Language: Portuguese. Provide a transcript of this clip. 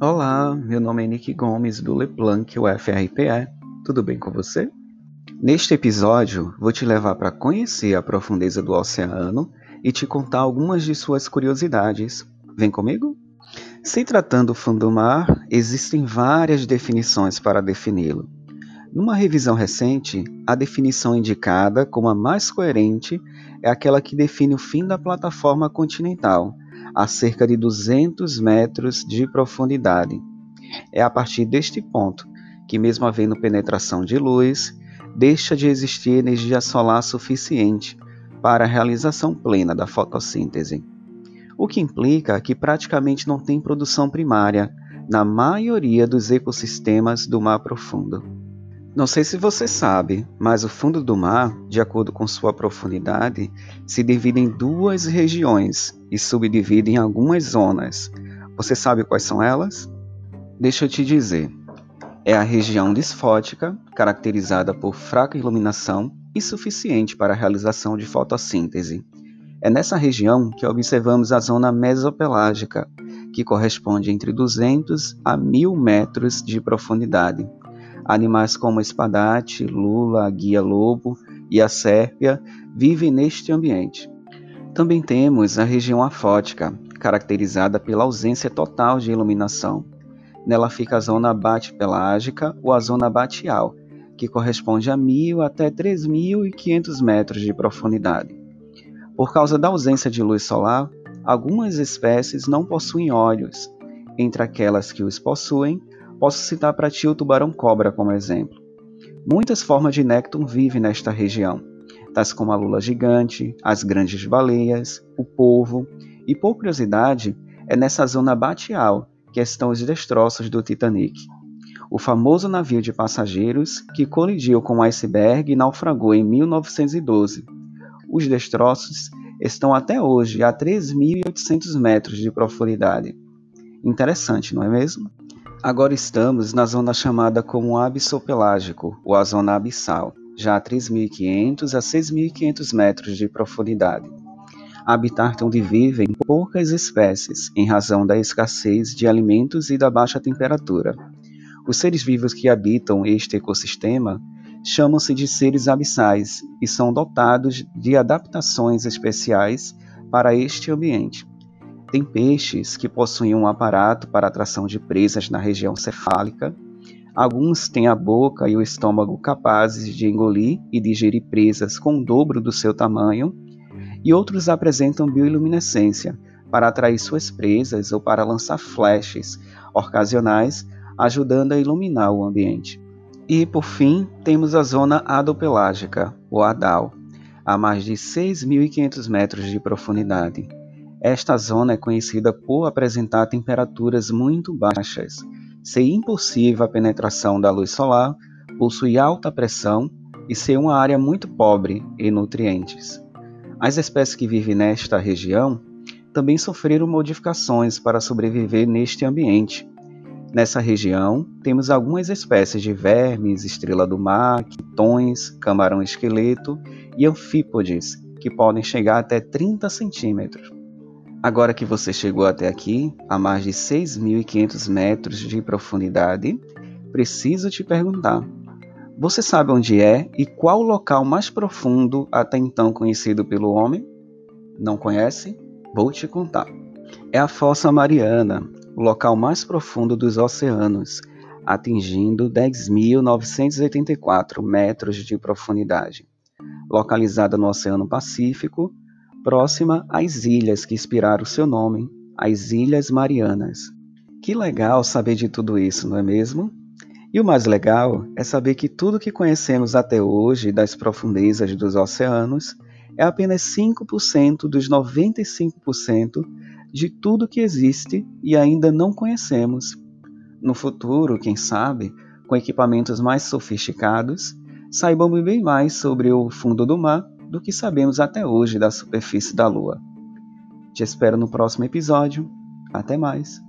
Olá, meu nome é Nick Gomes do Leplanc UFRPE. Tudo bem com você? Neste episódio, vou te levar para conhecer a profundeza do oceano e te contar algumas de suas curiosidades. Vem comigo? Se tratando do fundo do mar, existem várias definições para defini-lo. Numa revisão recente, a definição indicada como a mais coerente é aquela que define o fim da plataforma continental, a cerca de 200 metros de profundidade. É a partir deste ponto que, mesmo havendo penetração de luz, deixa de existir energia solar suficiente para a realização plena da fotossíntese, o que implica que praticamente não tem produção primária na maioria dos ecossistemas do mar profundo. Não sei se você sabe, mas o fundo do mar, de acordo com sua profundidade, se divide em duas regiões e subdivide em algumas zonas. Você sabe quais são elas? Deixa eu te dizer. É a região disfótica, caracterizada por fraca iluminação e suficiente para a realização de fotossíntese. É nessa região que observamos a zona mesopelágica, que corresponde entre 200 a 1000 metros de profundidade Animais como espadate, lula, guia-lobo e a sérpia vivem neste ambiente. Também temos a região afótica, caracterizada pela ausência total de iluminação. Nela fica a zona bate-pelágica ou a zona batial, que corresponde a 1.000 até 3.500 metros de profundidade. Por causa da ausência de luz solar, algumas espécies não possuem olhos. Entre aquelas que os possuem, Posso citar para ti o tubarão-cobra como exemplo. Muitas formas de nécton vivem nesta região, tais como a lula gigante, as grandes baleias, o polvo, e por curiosidade, é nessa zona batial que estão os destroços do Titanic. O famoso navio de passageiros que colidiu com o iceberg e naufragou em 1912. Os destroços estão até hoje a 3.800 metros de profundidade. Interessante, não é mesmo? Agora estamos na zona chamada como abissopelágico, ou a zona abissal, já a 3.500 a 6.500 metros de profundidade. Habitar onde vivem poucas espécies, em razão da escassez de alimentos e da baixa temperatura. Os seres vivos que habitam este ecossistema chamam-se de seres abissais e são dotados de adaptações especiais para este ambiente. Tem peixes que possuem um aparato para atração de presas na região cefálica. Alguns têm a boca e o estômago capazes de engolir e digerir presas com o dobro do seu tamanho, e outros apresentam bioluminescência para atrair suas presas ou para lançar flashes ocasionais, ajudando a iluminar o ambiente. E por fim, temos a zona adopelágica, ou ADAL, a mais de 6.500 metros de profundidade. Esta zona é conhecida por apresentar temperaturas muito baixas, ser impossível a penetração da luz solar, possuir alta pressão e ser uma área muito pobre em nutrientes. As espécies que vivem nesta região também sofreram modificações para sobreviver neste ambiente. Nessa região, temos algumas espécies de vermes, estrela do mar, quitões, camarão esqueleto e anfípodes, que podem chegar até 30 centímetros. Agora que você chegou até aqui, a mais de 6.500 metros de profundidade, preciso te perguntar: você sabe onde é e qual o local mais profundo até então conhecido pelo homem? Não conhece? Vou te contar. É a Fossa Mariana, o local mais profundo dos oceanos, atingindo 10.984 metros de profundidade. Localizada no Oceano Pacífico, próxima às ilhas que inspiraram seu nome, as Ilhas Marianas. Que legal saber de tudo isso, não é mesmo? E o mais legal é saber que tudo que conhecemos até hoje das profundezas dos oceanos é apenas 5% dos 95% de tudo que existe e ainda não conhecemos. No futuro, quem sabe, com equipamentos mais sofisticados, saibamos bem mais sobre o fundo do mar do que sabemos até hoje da superfície da Lua. Te espero no próximo episódio. Até mais!